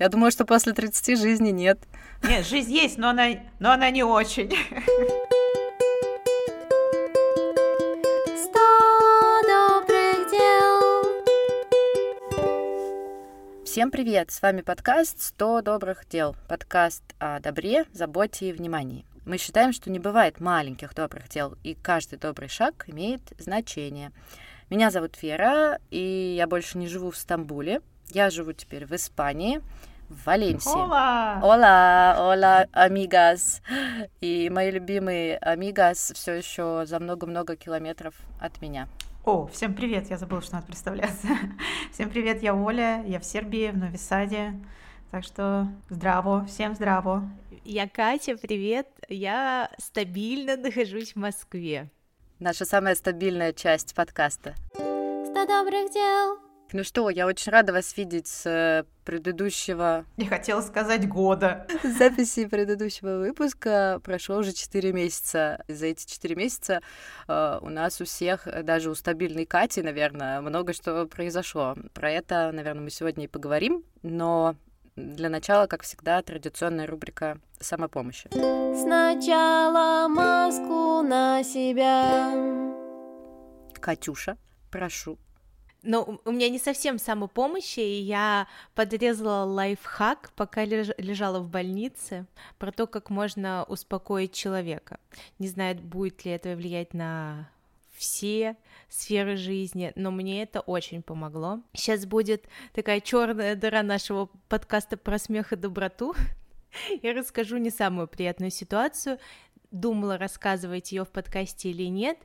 Я думаю, что после 30 жизни нет. Нет, жизнь есть, но она, но она не очень. Всем привет! С вами подкаст «100 добрых дел». Подкаст о добре, заботе и внимании. Мы считаем, что не бывает маленьких добрых дел, и каждый добрый шаг имеет значение. Меня зовут Вера, и я больше не живу в Стамбуле. Я живу теперь в Испании, в Валенсии. Ола! Ола, ола, амигас. И мои любимые амигас все еще за много-много километров от меня. О, всем привет, я забыла, что надо представляться. Всем привет, я Оля, я в Сербии, в Новисаде. Так что здраво, всем здраво. Я Катя, привет. Я стабильно нахожусь в Москве. Наша самая стабильная часть подкаста. Сто добрых дел. Ну что, я очень рада вас видеть с э, предыдущего... Не хотела сказать года. С записи предыдущего выпуска прошло уже 4 месяца. И за эти 4 месяца э, у нас у всех, даже у стабильной Кати, наверное, много что произошло. Про это, наверное, мы сегодня и поговорим, но для начала, как всегда, традиционная рубрика самопомощи. Сначала маску на себя. Катюша, прошу. Но у меня не совсем самопомощи, и я подрезала лайфхак, пока лежала в больнице, про то, как можно успокоить человека. Не знаю, будет ли это влиять на все сферы жизни, но мне это очень помогло. Сейчас будет такая черная дыра нашего подкаста про смех и доброту. Я расскажу не самую приятную ситуацию. Думала, рассказывать ее в подкасте или нет,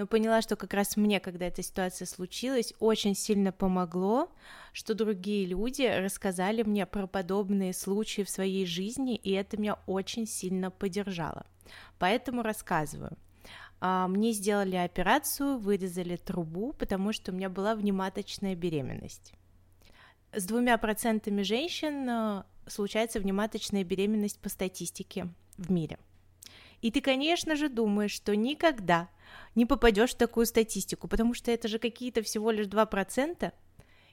но поняла, что как раз мне, когда эта ситуация случилась, очень сильно помогло, что другие люди рассказали мне про подобные случаи в своей жизни, и это меня очень сильно поддержало. Поэтому рассказываю. А, мне сделали операцию, вырезали трубу, потому что у меня была внематочная беременность. С двумя процентами женщин а, случается внематочная беременность по статистике в мире. И ты, конечно же, думаешь, что никогда не попадешь в такую статистику, потому что это же какие-то всего лишь 2%,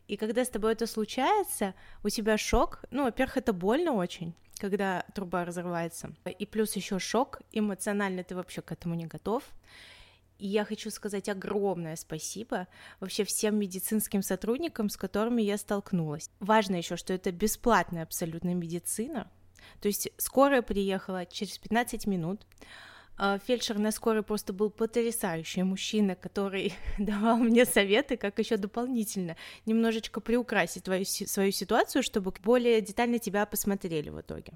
и когда с тобой это случается, у тебя шок, ну, во-первых, это больно очень, когда труба разрывается, и плюс еще шок, эмоционально ты вообще к этому не готов. И я хочу сказать огромное спасибо вообще всем медицинским сотрудникам, с которыми я столкнулась. Важно еще, что это бесплатная абсолютно медицина. То есть скорая приехала через 15 минут, фельдшер на скорой просто был потрясающий мужчина, который давал мне советы, как еще дополнительно немножечко приукрасить твою, свою ситуацию, чтобы более детально тебя посмотрели в итоге.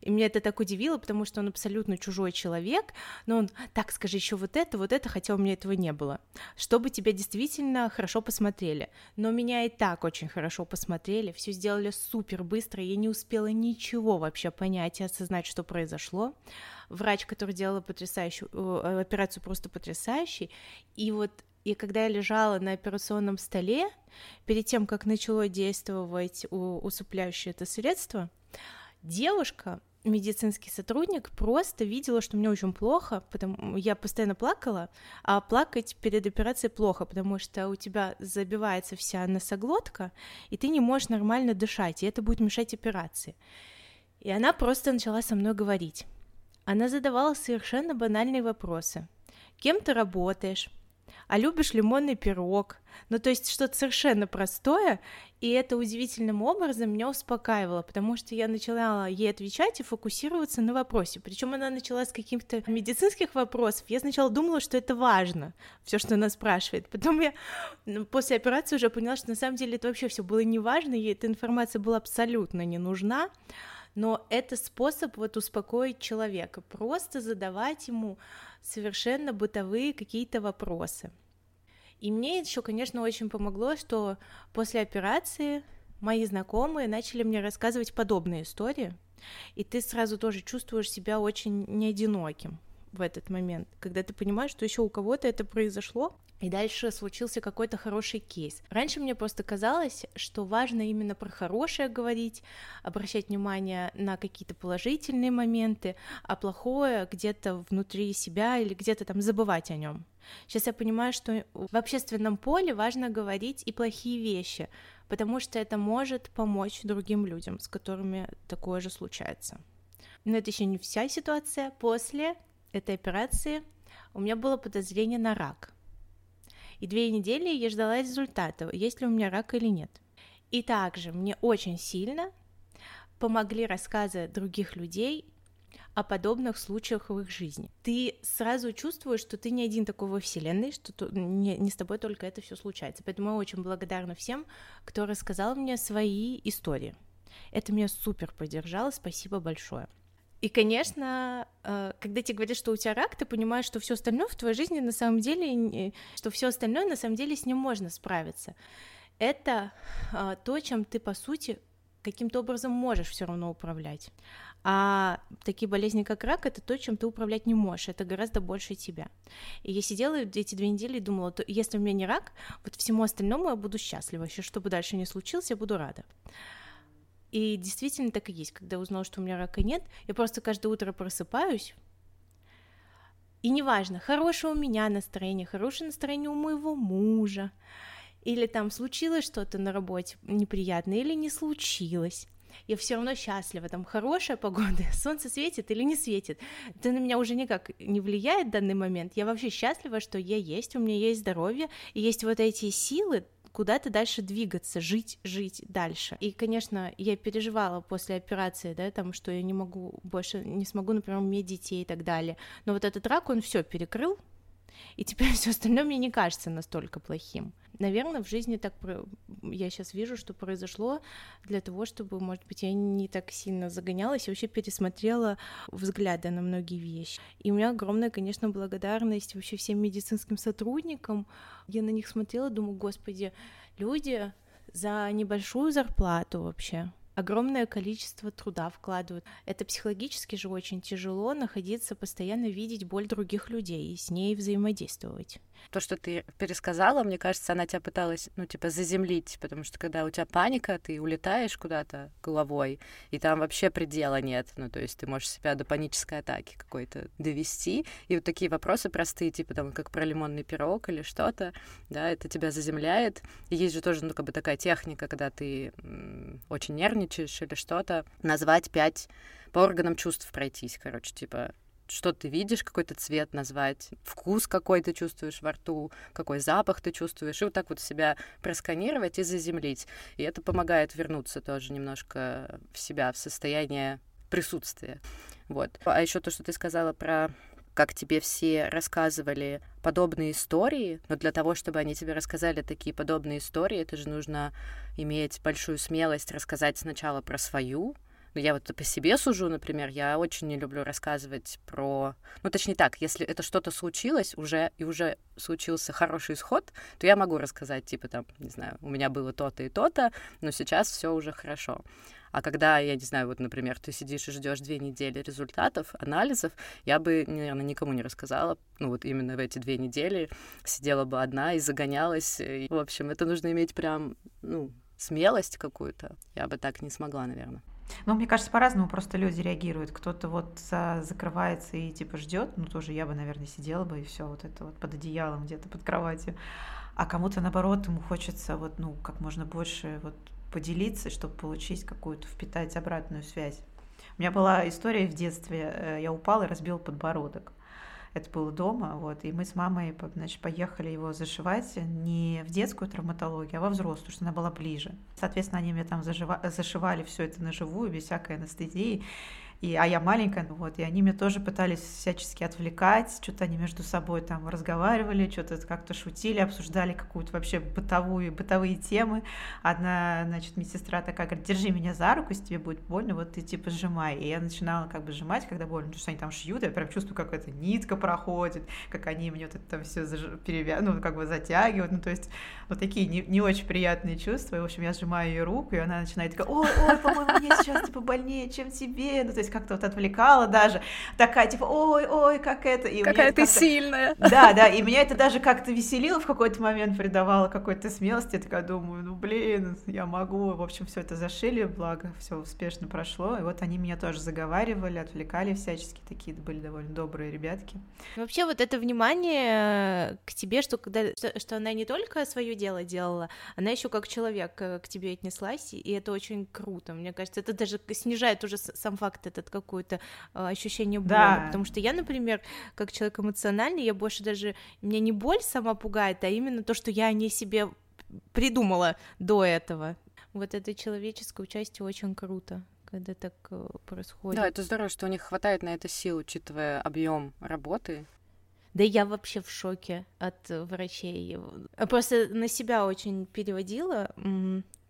И меня это так удивило, потому что он абсолютно чужой человек, но он, так, скажи еще вот это, вот это, хотя у меня этого не было, чтобы тебя действительно хорошо посмотрели. Но меня и так очень хорошо посмотрели, все сделали супер быстро, я не успела ничего вообще понять и осознать, что произошло врач, который делала потрясающую э, операцию, просто потрясающий. И вот и когда я лежала на операционном столе, перед тем, как начало действовать усыпляющее это средство, девушка, медицинский сотрудник, просто видела, что мне очень плохо, потому я постоянно плакала, а плакать перед операцией плохо, потому что у тебя забивается вся носоглотка, и ты не можешь нормально дышать, и это будет мешать операции. И она просто начала со мной говорить. Она задавала совершенно банальные вопросы. Кем ты работаешь? А любишь лимонный пирог? Ну, то есть что-то совершенно простое, и это удивительным образом меня успокаивало, потому что я начала ей отвечать и фокусироваться на вопросе. Причем она начала с каких-то медицинских вопросов. Я сначала думала, что это важно, все, что она спрашивает. Потом я ну, после операции уже поняла, что на самом деле это вообще все было не важно, ей эта информация была абсолютно не нужна но это способ вот успокоить человека, просто задавать ему совершенно бытовые какие-то вопросы. И мне еще, конечно, очень помогло, что после операции мои знакомые начали мне рассказывать подобные истории, и ты сразу тоже чувствуешь себя очень неодиноким, в этот момент, когда ты понимаешь, что еще у кого-то это произошло, и дальше случился какой-то хороший кейс. Раньше мне просто казалось, что важно именно про хорошее говорить, обращать внимание на какие-то положительные моменты, а плохое где-то внутри себя или где-то там забывать о нем. Сейчас я понимаю, что в общественном поле важно говорить и плохие вещи, потому что это может помочь другим людям, с которыми такое же случается. Но это еще не вся ситуация. После этой операции у меня было подозрение на рак – и две недели я ждала результата, есть ли у меня рак или нет. И также мне очень сильно помогли рассказы других людей о подобных случаях в их жизни. Ты сразу чувствуешь, что ты не один такой во Вселенной, что не, не с тобой только это все случается. Поэтому я очень благодарна всем, кто рассказал мне свои истории. Это меня супер поддержало, спасибо большое. И, конечно, э, когда тебе говорят, что у тебя рак, ты понимаешь, что все остальное в твоей жизни на самом деле, что все остальное на самом деле с ним можно справиться. Это э, то, чем ты, по сути, каким-то образом можешь все равно управлять. А такие болезни, как рак, это то, чем ты управлять не можешь. Это гораздо больше тебя. И я сидела эти две недели и думала, то если у меня не рак, вот всему остальному я буду счастлива. Еще что бы дальше ни случилось, я буду рада. И действительно так и есть. Когда я узнала, что у меня рака нет, я просто каждое утро просыпаюсь, и неважно, хорошее у меня настроение, хорошее настроение у моего мужа, или там случилось что-то на работе неприятное, или не случилось. Я все равно счастлива, там хорошая погода, солнце светит или не светит. Это на меня уже никак не влияет в данный момент. Я вообще счастлива, что я есть, у меня есть здоровье, и есть вот эти силы, куда-то дальше двигаться, жить, жить дальше. И, конечно, я переживала после операции, да, там, что я не могу больше, не смогу, например, иметь детей и так далее. Но вот этот рак, он все перекрыл, и теперь все остальное мне не кажется настолько плохим. Наверное, в жизни так я сейчас вижу, что произошло для того, чтобы, может быть, я не так сильно загонялась и вообще пересмотрела взгляды на многие вещи. И у меня огромная, конечно, благодарность вообще всем медицинским сотрудникам. Я на них смотрела, думаю, господи, люди за небольшую зарплату вообще огромное количество труда вкладывают. Это психологически же очень тяжело находиться, постоянно видеть боль других людей и с ней взаимодействовать. То, что ты пересказала, мне кажется, она тебя пыталась, ну, типа, заземлить, потому что когда у тебя паника, ты улетаешь куда-то головой, и там вообще предела нет, ну, то есть ты можешь себя до панической атаки какой-то довести, и вот такие вопросы простые, типа, там, как про лимонный пирог или что-то, да, это тебя заземляет. И есть же тоже, ну, как бы такая техника, когда ты очень нервничаешь или что-то, назвать пять по органам чувств пройтись, короче, типа что ты видишь, какой-то цвет назвать, вкус какой ты чувствуешь во рту, какой запах ты чувствуешь, и вот так вот себя просканировать и заземлить. И это помогает вернуться тоже немножко в себя, в состояние присутствия. Вот. А еще то, что ты сказала про как тебе все рассказывали подобные истории, но для того, чтобы они тебе рассказали такие подобные истории, это же нужно иметь большую смелость рассказать сначала про свою, ну, я вот по себе сужу, например, я очень не люблю рассказывать про... Ну, точнее так, если это что-то случилось уже, и уже случился хороший исход, то я могу рассказать, типа, там, не знаю, у меня было то-то и то-то, но сейчас все уже хорошо. А когда, я не знаю, вот, например, ты сидишь и ждешь две недели результатов, анализов, я бы, наверное, никому не рассказала. Ну, вот именно в эти две недели сидела бы одна и загонялась. И, в общем, это нужно иметь прям, ну, смелость какую-то. Я бы так не смогла, наверное. Ну, мне кажется, по-разному просто люди реагируют. Кто-то вот закрывается и типа ждет, ну тоже я бы, наверное, сидела бы и все вот это вот под одеялом где-то под кроватью. А кому-то наоборот ему хочется вот ну как можно больше вот поделиться, чтобы получить какую-то впитать обратную связь. У меня была история в детстве. Э, я упала и разбила подбородок. Это было дома, вот, и мы с мамой, значит, поехали его зашивать не в детскую травматологию, а во взрослую, потому что она была ближе. Соответственно, они мне там зажива- зашивали все это на живую, без всякой анестезии. И, а я маленькая, ну вот, и они меня тоже пытались всячески отвлекать, что-то они между собой там разговаривали, что-то как-то шутили, обсуждали какую-то вообще бытовую, бытовые темы. Одна, значит, медсестра такая говорит, держи меня за руку, если тебе будет больно, вот ты типа сжимай. И я начинала как бы сжимать, когда больно, потому что они там шьют, я прям чувствую, как эта нитка проходит, как они мне вот это там все перевя... ну, как бы затягивают, ну, то есть вот такие не, не очень приятные чувства, и, в общем, я сжимаю ее руку, и она начинает такая, ой, ой, по-моему, мне сейчас типа больнее, чем тебе, ну, то есть есть как-то вот отвлекала даже, такая типа, ой, ой, как это. И Какая ты сильная. Да, да, и меня это даже как-то веселило в какой-то момент, придавало какой-то смелости, я такая думаю, ну блин, я могу, в общем, все это зашили, благо все успешно прошло, и вот они меня тоже заговаривали, отвлекали всячески, такие были довольно добрые ребятки. Вообще вот это внимание к тебе, что когда что она не только свое дело делала, она еще как человек э, к тебе отнеслась, и это очень круто. Мне кажется, это даже снижает уже сам факт этот какое-то э, ощущение боли. Да. Потому что я, например, как человек эмоциональный, я больше даже меня не боль сама пугает, а именно то, что я о ней себе придумала до этого. Вот это человеческое участие очень круто когда так э, происходит. Да, это здорово, что у них хватает на это сил, учитывая объем работы. Да я вообще в шоке от врачей. Просто на себя очень переводила.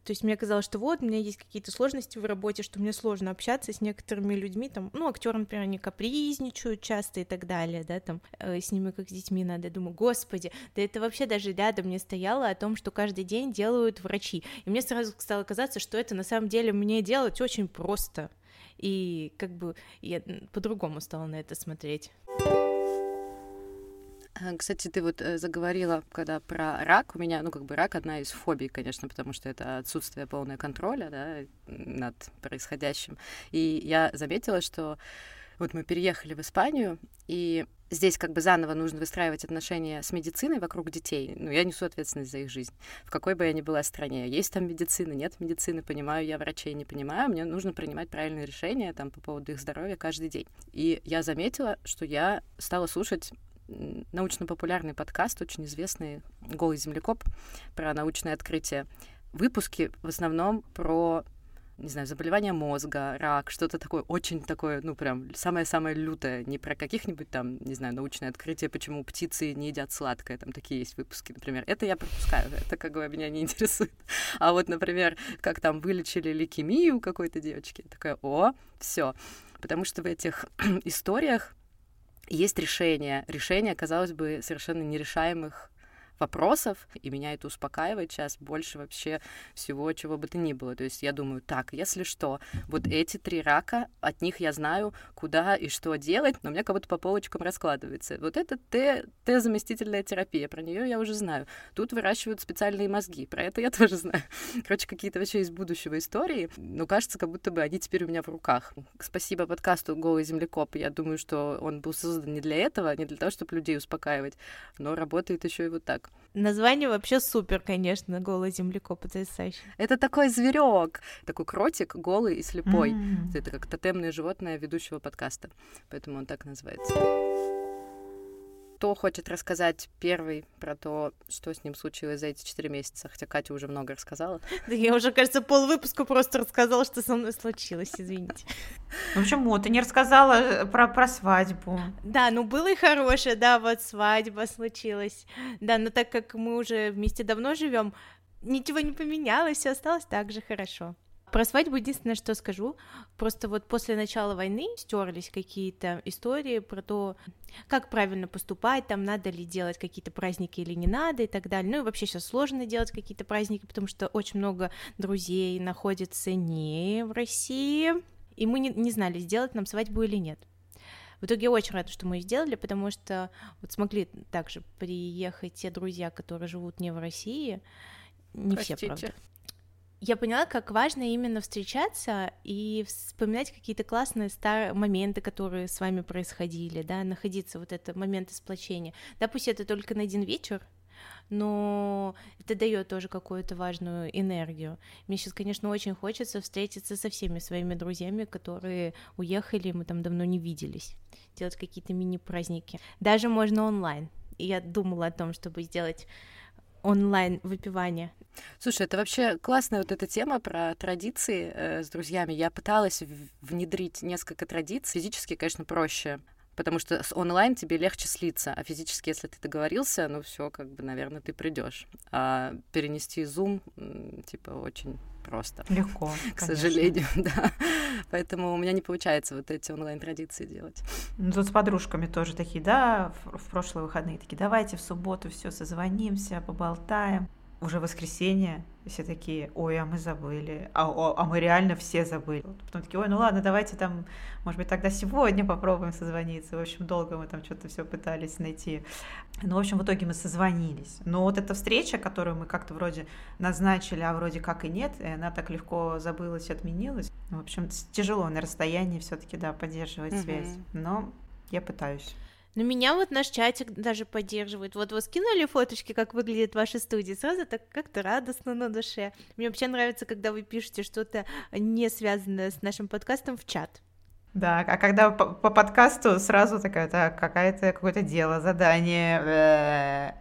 То есть мне казалось, что вот, у меня есть какие-то сложности в работе, что мне сложно общаться с некоторыми людьми, там, ну, актеры, например, они капризничают часто и так далее, да, там, э, с ними как с детьми надо. Я думаю, господи, да это вообще даже рядом не стояло о том, что каждый день делают врачи. И мне сразу стало казаться, что это на самом деле мне делать очень просто. И как бы я по-другому стала на это смотреть. Э, кстати, ты вот э, заговорила, когда про рак, у меня, ну, как бы рак одна из фобий, конечно, потому что это отсутствие полного контроля, да, над происходящим. И я заметила, что вот мы переехали в Испанию, и здесь как бы заново нужно выстраивать отношения с медициной вокруг детей. Ну, я несу ответственность за их жизнь. В какой бы я ни была стране. Есть там медицина, нет медицины, понимаю я врачей, не понимаю. Мне нужно принимать правильные решения там по поводу их здоровья каждый день. И я заметила, что я стала слушать научно-популярный подкаст, очень известный «Голый землекоп» про научные открытия. Выпуски в основном про не знаю, заболевания мозга, рак, что-то такое, очень такое, ну, прям самое-самое лютое, не про каких-нибудь там, не знаю, научные открытия, почему птицы не едят сладкое, там такие есть выпуски, например. Это я пропускаю, это как бы меня не интересует. А вот, например, как там вылечили лейкемию какой-то девочки, такая, о, все. Потому что в этих историях есть решение. Решение, казалось бы, совершенно нерешаемых вопросов, и меня это успокаивает сейчас больше вообще всего, чего бы то ни было. То есть я думаю, так, если что, вот эти три рака, от них я знаю, куда и что делать, но у меня как будто по полочкам раскладывается. Вот это Т-заместительная терапия, про нее я уже знаю. Тут выращивают специальные мозги, про это я тоже знаю. Короче, какие-то вообще из будущего истории, но кажется, как будто бы они теперь у меня в руках. Спасибо подкасту «Голый землекоп». Я думаю, что он был создан не для этого, не для того, чтобы людей успокаивать, но работает еще и вот так. Название вообще супер, конечно, голый землекоп, потрясающе. Это такой зверек, такой кротик, голый и слепой. Mm. Это как тотемное животное ведущего подкаста, поэтому он так называется кто хочет рассказать первый про то, что с ним случилось за эти четыре месяца? Хотя Катя уже много рассказала. Да я уже, кажется, пол выпуска просто рассказала, что со мной случилось, извините. Ну почему? Ты не рассказала э, про, про свадьбу. Да, ну было и хорошее, да, вот свадьба случилась. Да, но так как мы уже вместе давно живем, ничего не поменялось, все осталось так же хорошо. Про свадьбу единственное, что скажу, просто вот после начала войны стерлись какие-то истории про то, как правильно поступать, там надо ли делать какие-то праздники или не надо и так далее. Ну и вообще сейчас сложно делать какие-то праздники, потому что очень много друзей находится не в России, и мы не, не знали, сделать нам свадьбу или нет. В итоге я очень рада, что мы ее сделали, потому что вот смогли также приехать те друзья, которые живут не в России, не Простите. все, правда я поняла, как важно именно встречаться и вспоминать какие-то классные старые моменты, которые с вами происходили, да, находиться вот это моменты сплочения. Да, это только на один вечер, но это дает тоже какую-то важную энергию. Мне сейчас, конечно, очень хочется встретиться со всеми своими друзьями, которые уехали, мы там давно не виделись, делать какие-то мини-праздники. Даже можно онлайн. И я думала о том, чтобы сделать онлайн выпивание. Слушай, это вообще классная вот эта тема про традиции э, с друзьями. Я пыталась внедрить несколько традиций. Физически, конечно, проще потому что с онлайн тебе легче слиться, а физически, если ты договорился, ну все, как бы, наверное, ты придешь. А перенести зум, типа, очень просто. Легко. К конечно. сожалению, да. Поэтому у меня не получается вот эти онлайн-традиции делать. Ну, тут с подружками тоже такие, да, в, в прошлые выходные такие, давайте в субботу все созвонимся, поболтаем. Уже воскресенье, все такие, ой, а мы забыли, а, а, а мы реально все забыли. Потом такие, ой, ну ладно, давайте там, может быть, тогда сегодня попробуем созвониться. В общем, долго мы там что-то все пытались найти. Ну, в общем, в итоге мы созвонились. Но вот эта встреча, которую мы как-то вроде назначили, а вроде как и нет, и она так легко забылась, отменилась. В общем, тяжело на расстоянии все-таки, да, поддерживать mm-hmm. связь. Но я пытаюсь. Но меня вот наш чатик даже поддерживает. Вот вы скинули фоточки, как выглядит ваша студия, сразу так как-то радостно на душе. Мне вообще нравится, когда вы пишете что-то не связанное с нашим подкастом в чат. Да, а когда по, по подкасту сразу такая, так, какая-то какое-то дело, задание.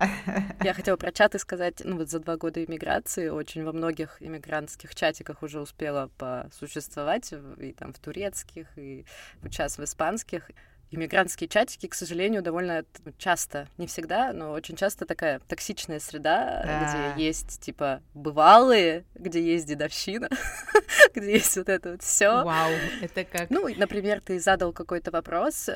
Я хотела про чаты сказать, ну вот за два года иммиграции очень во многих иммигрантских чатиках уже успела посуществовать, и там в турецких, и сейчас в испанских иммигрантские чатики, к сожалению, довольно часто, не всегда, но очень часто такая токсичная среда, да. где есть типа бывалые, где есть дедовщина, где есть вот это вот все. Вау, это как? Ну, например, ты задал какой-то вопрос,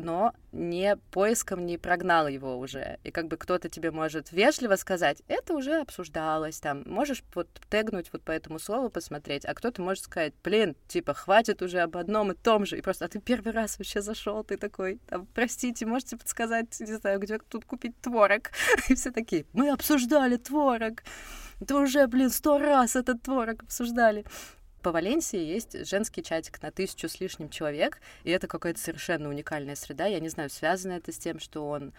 но не поиском не прогнал его уже. И как бы кто-то тебе может вежливо сказать, это уже обсуждалось, там, можешь вот тегнуть вот по этому слову посмотреть, а кто-то может сказать, блин, типа, хватит уже об одном и том же, и просто, а ты первый раз вообще зашел, ты такой, там, простите, можете подсказать, не знаю, где тут купить творог? И все такие, мы обсуждали творог, это уже, блин, сто раз этот творог обсуждали по Валенсии есть женский чатик на тысячу с лишним человек, и это какая-то совершенно уникальная среда. Я не знаю, связано это с тем, что он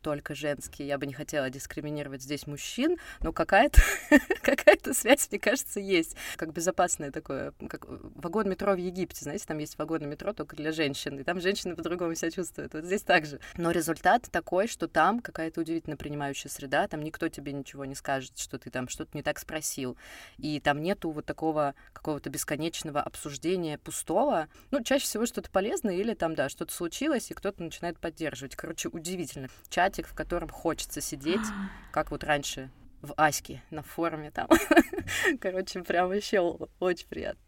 только женские. Я бы не хотела дискриминировать здесь мужчин, но какая-то какая связь, мне кажется, есть. Как безопасное такое, как вагон метро в Египте, знаете, там есть вагон метро только для женщин, и там женщины по-другому себя чувствуют. Вот здесь также. Но результат такой, что там какая-то удивительно принимающая среда, там никто тебе ничего не скажет, что ты там что-то не так спросил. И там нету вот такого какого-то бесконечного обсуждения пустого. Ну, чаще всего что-то полезное или там, да, что-то случилось, и кто-то начинает поддерживать. Короче, удивительно. Чат чатик, в котором хочется сидеть, как вот раньше в Аське на форуме там. Короче, прям вообще очень приятно.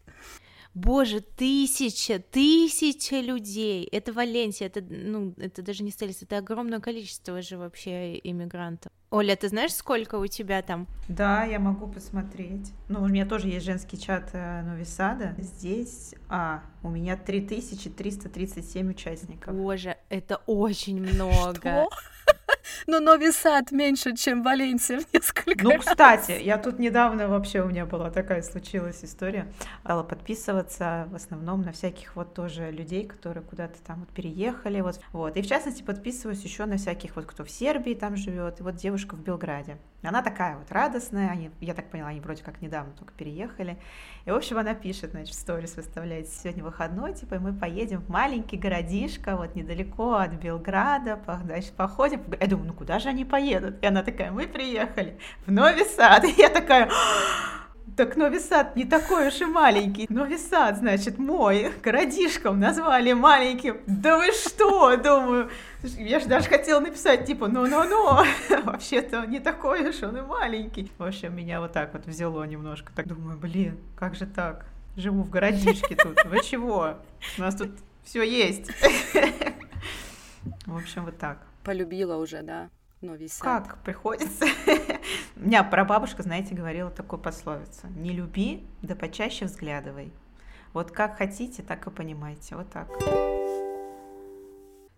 Боже, тысяча, тысяча людей. Это Валенсия, это, ну, это даже не Стелис, это огромное количество же вообще иммигрантов. Оля, ты знаешь, сколько у тебя там? Да, я могу посмотреть. Ну, у меня тоже есть женский чат э, Новисада. Здесь, а, у меня 3337 участников. Боже, это очень много. Что? Но Новый Сад меньше, чем Валенсия в несколько Ну, кстати, я тут недавно вообще у меня была такая случилась история. Стала подписываться в основном на всяких вот тоже людей, которые куда-то там вот переехали. Вот. вот. И в частности подписываюсь еще на всяких вот, кто в Сербии там живет, и вот девушка в Белграде. Она такая вот радостная, они, я так поняла, они вроде как недавно только переехали. И, в общем, она пишет, значит, в сторис выставляет, сегодня выходной, типа, и мы поедем в маленький городишко, вот недалеко от Белграда, значит, походим. Я думаю, ну куда же они поедут? И она такая, мы приехали в Новый Сад. И я такая, так Новый Сад не такой уж и маленький. Новый Сад, значит, мой, городишком назвали маленьким. Да вы что, думаю. Я же даже хотела написать, типа, ну-ну-ну, вообще-то не такой уж он и маленький. В общем, меня вот так вот взяло немножко. Так думаю, блин, как же так? Живу в городишке тут. Вы чего? У нас тут все есть. В общем, вот так. Полюбила уже, да? Новый сад. Как приходится? У меня прабабушка, знаете, говорила такую пословицу. Не люби, да почаще взглядывай. Вот как хотите, так и понимаете. Вот так.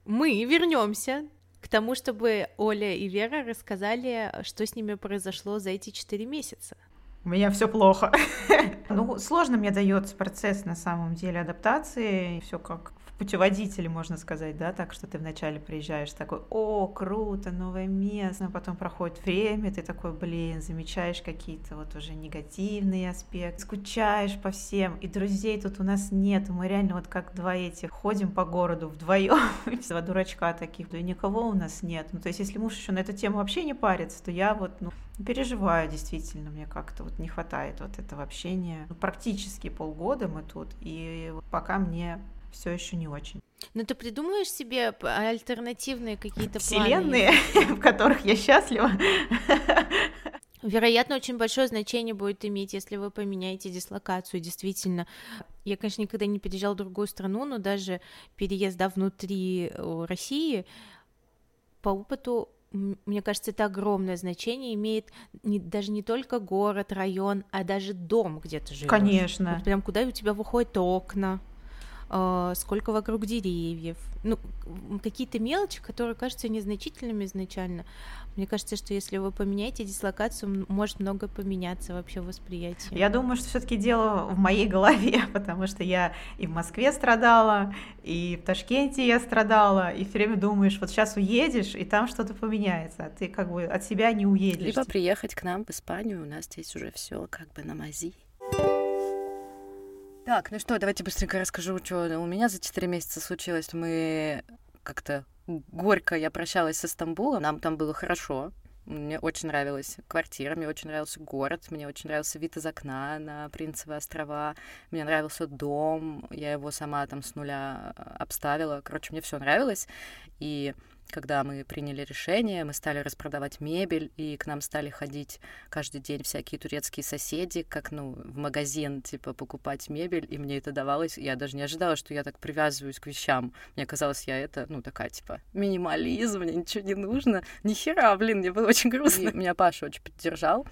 Мы вернемся к тому, чтобы Оля и Вера рассказали, что с ними произошло за эти четыре месяца. У меня все плохо. ну, сложно мне дается процесс на самом деле адаптации. Все как путеводители, можно сказать, да, так что ты вначале приезжаешь такой, о, круто, новое место, а потом проходит время, ты такой, блин, замечаешь какие-то вот уже негативные аспекты, скучаешь по всем, и друзей тут у нас нет, мы реально вот как два этих ходим по городу вдвоем, два дурачка таких, да и никого у нас нет. Ну, то есть, если муж еще на эту тему вообще не парится, то я вот, ну, переживаю действительно, мне как-то вот не хватает вот этого общения. Ну, практически полгода мы тут, и пока мне все еще не очень. Но ты придумаешь себе альтернативные какие-то Вселенные, планы? в которых я счастлива. Вероятно, очень большое значение будет иметь, если вы поменяете дислокацию. Действительно, я, конечно, никогда не переезжал в другую страну, но даже переезд да, внутри России по опыту мне кажется, это огромное значение имеет не, даже не только город, район, а даже дом, где ты живешь. Конечно. Вот прям куда у тебя выходят окна, э, сколько вокруг деревьев. Ну, какие-то мелочи, которые кажутся незначительными изначально. Мне кажется, что если вы поменяете дислокацию, может много поменяться вообще в восприятии. Я думаю, что все-таки дело в моей голове, потому что я и в Москве страдала, и в Ташкенте я страдала, и все время думаешь, вот сейчас уедешь, и там что-то поменяется, а ты как бы от себя не уедешь. Либо приехать к нам в Испанию, у нас здесь уже все как бы на мази. Так, ну что, давайте быстренько расскажу, что у меня за 4 месяца случилось. Мы как-то горько я прощалась со Стамбулом. Нам там было хорошо. Мне очень нравилась квартира, мне очень нравился город, мне очень нравился вид из окна на Принцевые острова, мне нравился дом, я его сама там с нуля обставила. Короче, мне все нравилось. И когда мы приняли решение, мы стали распродавать мебель, и к нам стали ходить каждый день всякие турецкие соседи, как, ну, в магазин, типа, покупать мебель, и мне это давалось. Я даже не ожидала, что я так привязываюсь к вещам. Мне казалось, я это, ну, такая, типа, минимализм, мне ничего не нужно. Ни хера, блин, мне было очень грустно. И меня Паша очень поддержал.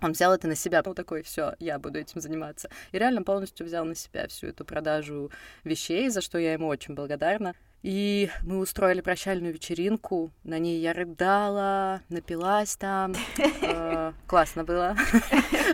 Он взял это на себя. Ну, такой, все, я буду этим заниматься. И реально полностью взял на себя всю эту продажу вещей, за что я ему очень благодарна. И мы устроили прощальную вечеринку. На ней я рыдала, напилась там. Э, классно было.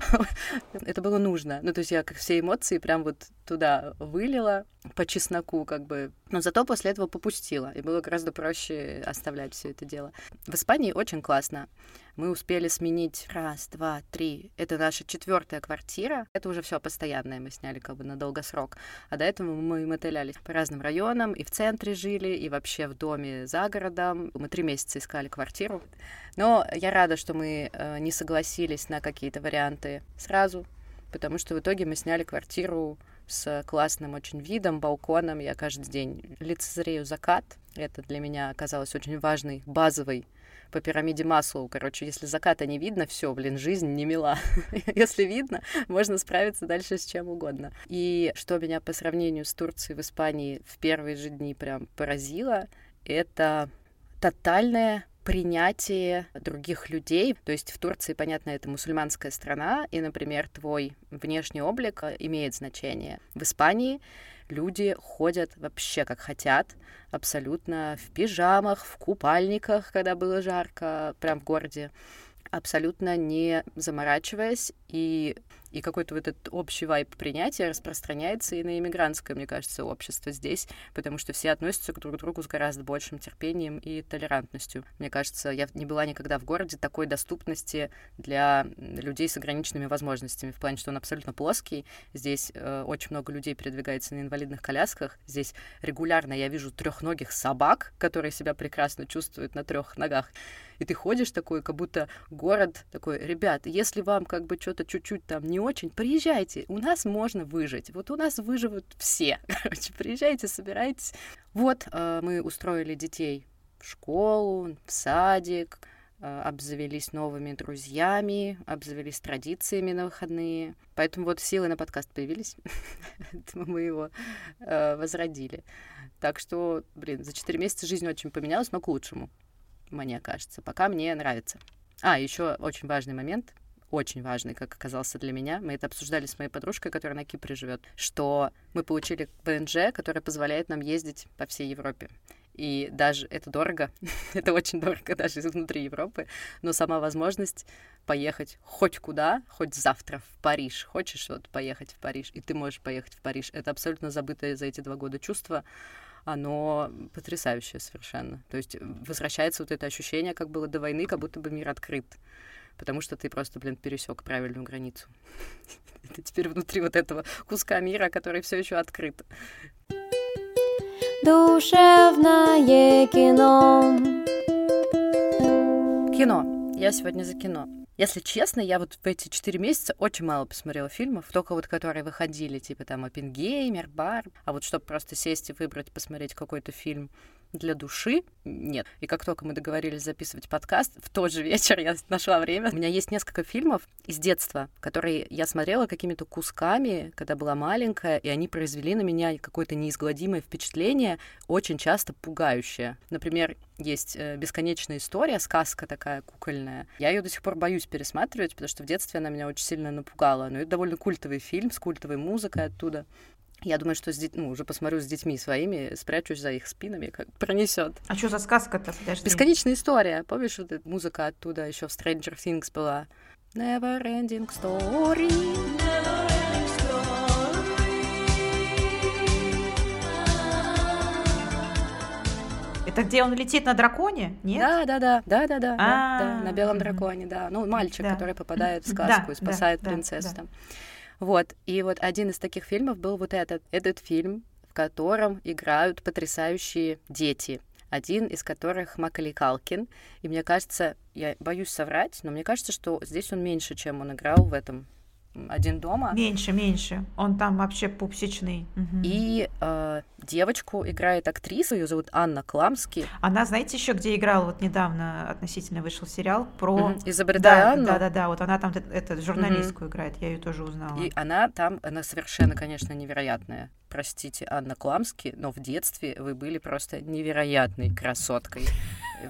Это было нужно. Ну, то есть я как все эмоции прям вот туда вылила по чесноку, как бы. Но зато после этого попустила. И было гораздо проще оставлять все это дело. В Испании очень классно. Мы успели сменить раз, два, три. Это наша четвертая квартира. Это уже все постоянное. Мы сняли как бы на долгосрок. А до этого мы мотылялись по разным районам. И в центре жили, и вообще в доме за городом. Мы три месяца искали квартиру. Но я рада, что мы э, не согласились на какие-то варианты сразу, потому что в итоге мы сняли квартиру с классным очень видом, балконом. Я каждый день лицезрею закат. Это для меня оказалось очень важной, базовой по пирамиде Маслоу. Короче, если заката не видно, все, блин, жизнь не мила. если видно, можно справиться дальше с чем угодно. И что меня по сравнению с Турцией в Испании в первые же дни прям поразило, это тотальное принятие других людей. То есть в Турции, понятно, это мусульманская страна, и, например, твой внешний облик э, имеет значение. В Испании люди ходят вообще как хотят, абсолютно в пижамах, в купальниках, когда было жарко, прям в городе абсолютно не заморачиваясь, и, и какой-то вот этот общий вайп принятия распространяется и на иммигрантское, мне кажется, общество здесь, потому что все относятся к друг другу с гораздо большим терпением и толерантностью. Мне кажется, я не была никогда в городе такой доступности для людей с ограниченными возможностями, в плане, что он абсолютно плоский. Здесь э, очень много людей передвигается на инвалидных колясках. Здесь регулярно я вижу трехногих собак, которые себя прекрасно чувствуют на трех ногах и ты ходишь такой, как будто город такой, ребят, если вам как бы что-то чуть-чуть там не очень, приезжайте, у нас можно выжить. Вот у нас выживут все. Короче, приезжайте, собирайтесь. Вот э, мы устроили детей в школу, в садик, э, обзавелись новыми друзьями, обзавелись традициями на выходные. Поэтому вот силы на подкаст появились. мы его э, возродили. Так что, блин, за четыре месяца жизнь очень поменялась, но к лучшему мне кажется. Пока мне нравится. А, еще очень важный момент, очень важный, как оказался для меня. Мы это обсуждали с моей подружкой, которая на Кипре живет, что мы получили ВНЖ, который позволяет нам ездить по всей Европе. И даже это дорого, это очень дорого даже внутри Европы, но сама возможность поехать хоть куда, хоть завтра в Париж. Хочешь вот поехать в Париж, и ты можешь поехать в Париж. Это абсолютно забытое за эти два года чувство оно потрясающее совершенно. То есть возвращается вот это ощущение, как было до войны, как будто бы мир открыт. Потому что ты просто, блин, пересек правильную границу. Ты теперь внутри вот этого куска мира, который все еще открыт. Душевное кино. Кино. Я сегодня за кино. Если честно, я вот в эти четыре месяца очень мало посмотрела фильмов, только вот которые выходили, типа там «Оппенгеймер», «Бар». А вот чтобы просто сесть и выбрать, посмотреть какой-то фильм, для души нет. И как только мы договорились записывать подкаст, в тот же вечер я нашла время. У меня есть несколько фильмов из детства, которые я смотрела какими-то кусками, когда была маленькая, и они произвели на меня какое-то неизгладимое впечатление, очень часто пугающее. Например, есть э, бесконечная история, сказка такая кукольная. Я ее до сих пор боюсь пересматривать, потому что в детстве она меня очень сильно напугала. Но это довольно культовый фильм с культовой музыкой оттуда. Я думаю, что с дет... ну, уже посмотрю с детьми своими, спрячусь за их спинами, как пронесет. А что за сказка-то? Подожди. Бесконечная история. Помнишь, вот эта музыка оттуда еще в Stranger Things была? Never ending story. Это где он летит на драконе? Нет? Да, да, да, да, да, да, да, А, на белом мгм. драконе, да. Ну, мальчик, Да. который попадает в Да, сказку и спасает да, принцессу да. Вот, и вот один из таких фильмов был вот этот. Этот фильм, в котором играют потрясающие дети. Один из которых Макали Калкин. И мне кажется, я боюсь соврать, но мне кажется, что здесь он меньше, чем он играл в этом «Один дома». Меньше, меньше. Он там вообще пупсичный. Мгм. И э, девочку играет актриса, ее зовут Анна Кламски. Она, знаете, еще где играла, вот недавно относительно вышел сериал про... Мгм. Изобретая Да, Анну. да, да, да, вот она там это, журналистку играет, я ее тоже узнала. И она там, она совершенно, конечно, невероятная. Простите, Анна Кламски, но в детстве вы были просто невероятной красоткой.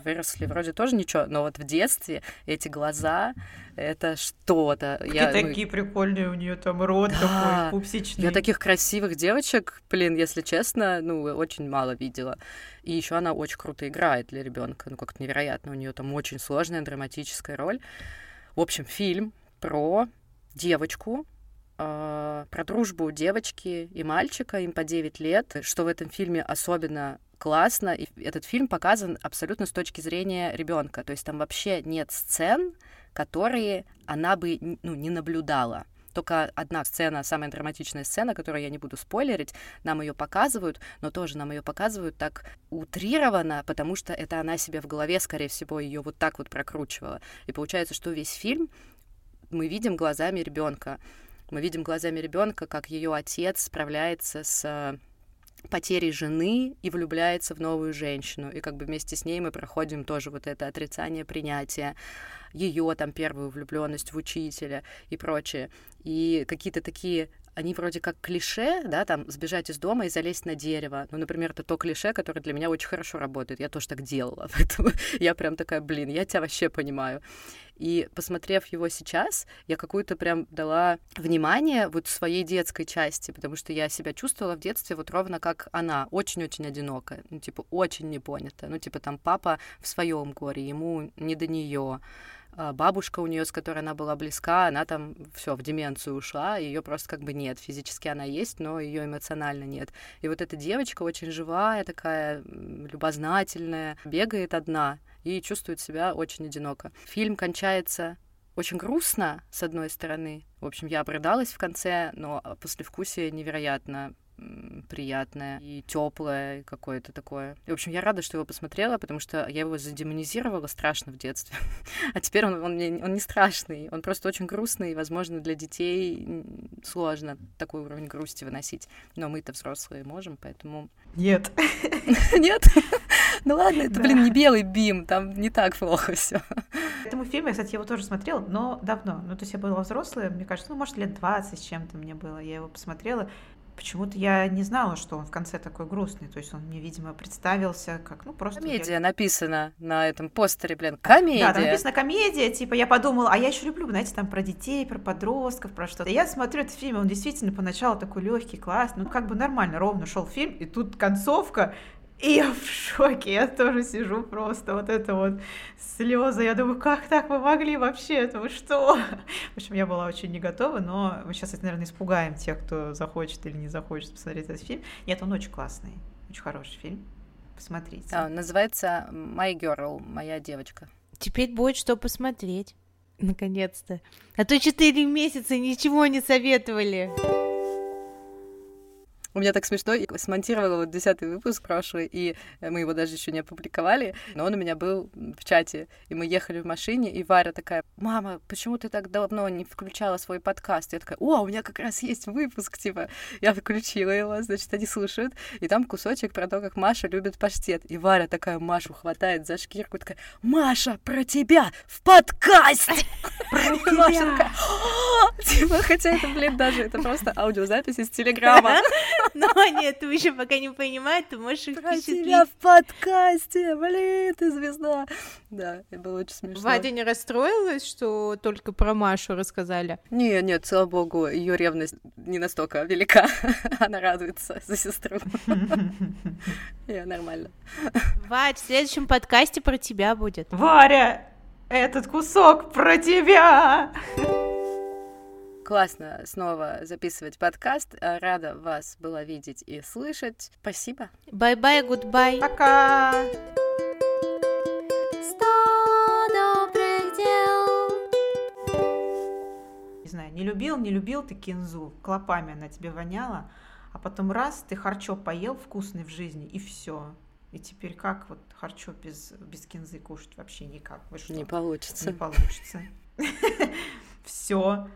Выросли вроде тоже ничего, но вот в детстве эти глаза, это что-то. Какие Я, ну, такие прикольные у нее там рот Да. такой пупсичный. я таких красивых девочек, блин, если честно, ну, очень мало видела. И еще она очень круто играет для ребенка. Ну, как-то невероятно. У нее там очень сложная драматическая роль. В общем, фильм про девочку, э, про дружбу девочки и мальчика, им по 9 лет. Что в этом фильме особенно классно, и этот фильм показан абсолютно с точки зрения ребенка. То есть там вообще нет сцен, которые она бы ну, не наблюдала. Только одна сцена, самая драматичная сцена, которую я не буду спойлерить, нам ее показывают, но тоже нам ее показывают так утрированно, потому что это она себе в голове, скорее всего, ее вот так вот прокручивала. И получается, что весь фильм мы видим глазами ребенка. Мы видим глазами ребенка, как ее отец справляется с потерей жены и влюбляется в новую женщину. И как бы вместе с ней мы проходим тоже вот это отрицание принятия, ее там первую влюбленность в учителя и прочее. И какие-то такие они вроде как клише, да, там, сбежать из дома и залезть на дерево. Ну, например, это то клише, которое для меня очень хорошо работает. Я тоже так делала. Поэтому я прям такая, блин, я тебя вообще понимаю. И посмотрев его сейчас, я какую-то прям дала внимание вот своей детской части, потому что я себя чувствовала в детстве вот ровно как она, очень-очень одинокая, ну, типа, очень непонятая. Ну, типа, там папа в своем горе, ему не до нее бабушка у нее, с которой она была близка, она там все в деменцию ушла, ее просто как бы нет. Физически она есть, но ее эмоционально нет. И вот эта девочка очень живая, такая любознательная, бегает одна и чувствует себя очень одиноко. Фильм кончается очень грустно, с одной стороны. В общем, я обрыдалась в конце, но послевкусие невероятно приятное и теплое какое-то такое. И, в общем, я рада, что его посмотрела, потому что я его задемонизировала страшно в детстве. а теперь он, он, мне, он не страшный, он просто очень грустный, и, возможно, для детей сложно такой уровень грусти выносить. Но мы-то взрослые можем, поэтому... Нет. Нет? Ну ладно, это, блин, не белый бим, там не так плохо все. Этому фильму, я, кстати, его тоже смотрела, но давно. Ну, то есть я была взрослая, мне кажется, ну, может, лет 20 с чем-то мне было. Я его посмотрела. Почему-то я не знала, что он в конце такой грустный. То есть он мне, видимо, представился как, ну, просто... Комедия я... написана на этом постере, блин, комедия. Да, там написано комедия, типа, я подумала, а я еще люблю, знаете, там про детей, про подростков, про что-то. Я смотрю этот фильм, он действительно поначалу такой легкий, классный, ну, как бы нормально, ровно шел фильм, и тут концовка, и я в шоке, я тоже сижу просто, вот это вот слезы, я думаю, как так вы могли вообще, это вы что? В общем, я была очень не готова, но мы сейчас, наверное, испугаем тех, кто захочет или не захочет посмотреть этот фильм. Нет, он очень классный, очень хороший фильм, посмотрите. А, называется My Girl, моя девочка. Теперь будет что посмотреть, наконец-то. А то четыре месяца ничего не советовали. У меня так смешно, я смонтировала вот десятый выпуск прошлый, и мы его даже еще не опубликовали, но он у меня был в чате, и мы ехали в машине, и Варя такая, мама, почему ты так давно не включала свой подкаст? Я такая, о, у меня как раз есть выпуск, типа, я включила его, значит, они слушают, и там кусочек про то, как Маша любит паштет, и Варя такая Машу хватает за шкирку, такая, Маша, про тебя в подкасте! Про тебя! Типа, хотя это, блин, даже это просто аудиозапись из Телеграма. Но нет, ты еще пока не понимаешь, ты можешь их Про тебя в подкасте, блин, ты звезда. Да, это было очень смешно. Вадя не расстроилась, что только про Машу рассказали? Не, нет, слава богу, ее ревность не настолько велика. Она радуется за сестру. Я нормально. Вадь, в следующем подкасте про тебя будет. Варя, этот кусок про тебя! Классно снова записывать подкаст. Рада вас была видеть и слышать. Спасибо. Bye-bye, goodbye. Пока! Сто добрых дел. Не знаю, не любил, не любил ты кинзу, клопами она тебе воняла, а потом раз, ты харчо поел вкусный в жизни, и все. И теперь как вот харчо без, без кинзы кушать вообще никак? Вы что? Не получится. Не получится. Все,